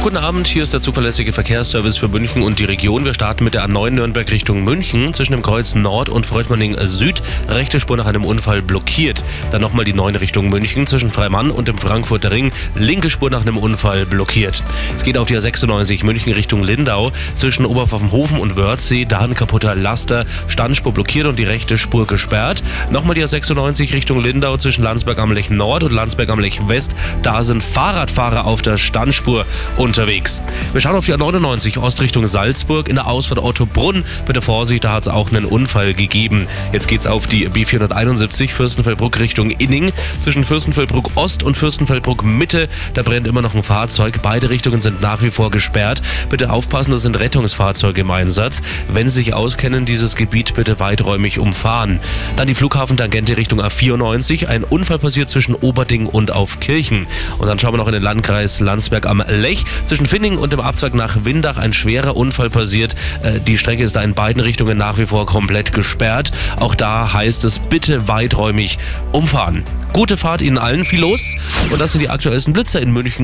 Guten Abend, hier ist der zuverlässige Verkehrsservice für München und die Region. Wir starten mit der A9 Nürnberg Richtung München. Zwischen dem Kreuz Nord und Freudmanning Süd. Rechte Spur nach einem Unfall blockiert. Dann nochmal die 9 Richtung München zwischen Freimann und dem Frankfurter Ring. Linke Spur nach einem Unfall blockiert. Es geht auf die A96 München Richtung Lindau. Zwischen Oberpfaffenhofen und Wörthsee. Da ein kaputter Laster. Standspur blockiert und die rechte Spur gesperrt. Nochmal die A96 Richtung Lindau zwischen Landsberg am Lech Nord und Landsberg am Lech West. Da sind Fahrradfahrer auf der Standspur unterwegs. Wir schauen auf die A99 Ostrichtung Salzburg in der Ausfahrt Ottobrunn. Bitte Vorsicht, da hat es auch einen Unfall gegeben. Jetzt geht's auf die B471 Fürstenfeldbruck Richtung Inning. Zwischen Fürstenfeldbruck Ost und Fürstenfeldbruck Mitte, da brennt immer noch ein Fahrzeug. Beide Richtungen sind nach wie vor gesperrt. Bitte aufpassen, das sind Rettungsfahrzeuge im Einsatz. Wenn Sie sich auskennen, dieses Gebiet bitte weiträumig umfahren. Dann die Flughafentangente Richtung A94. Ein Unfall passiert zwischen Oberding und Aufkirchen. Und dann schauen wir noch in den Landkreis Landsberg am Lech. Zwischen Finning und dem Abzweig nach Windach ein schwerer Unfall passiert. Äh, Die Strecke ist da in beiden Richtungen nach wie vor komplett gesperrt. Auch da heißt es bitte weiträumig umfahren. Gute Fahrt Ihnen allen, viel los. Und das sind die aktuellsten Blitzer in München.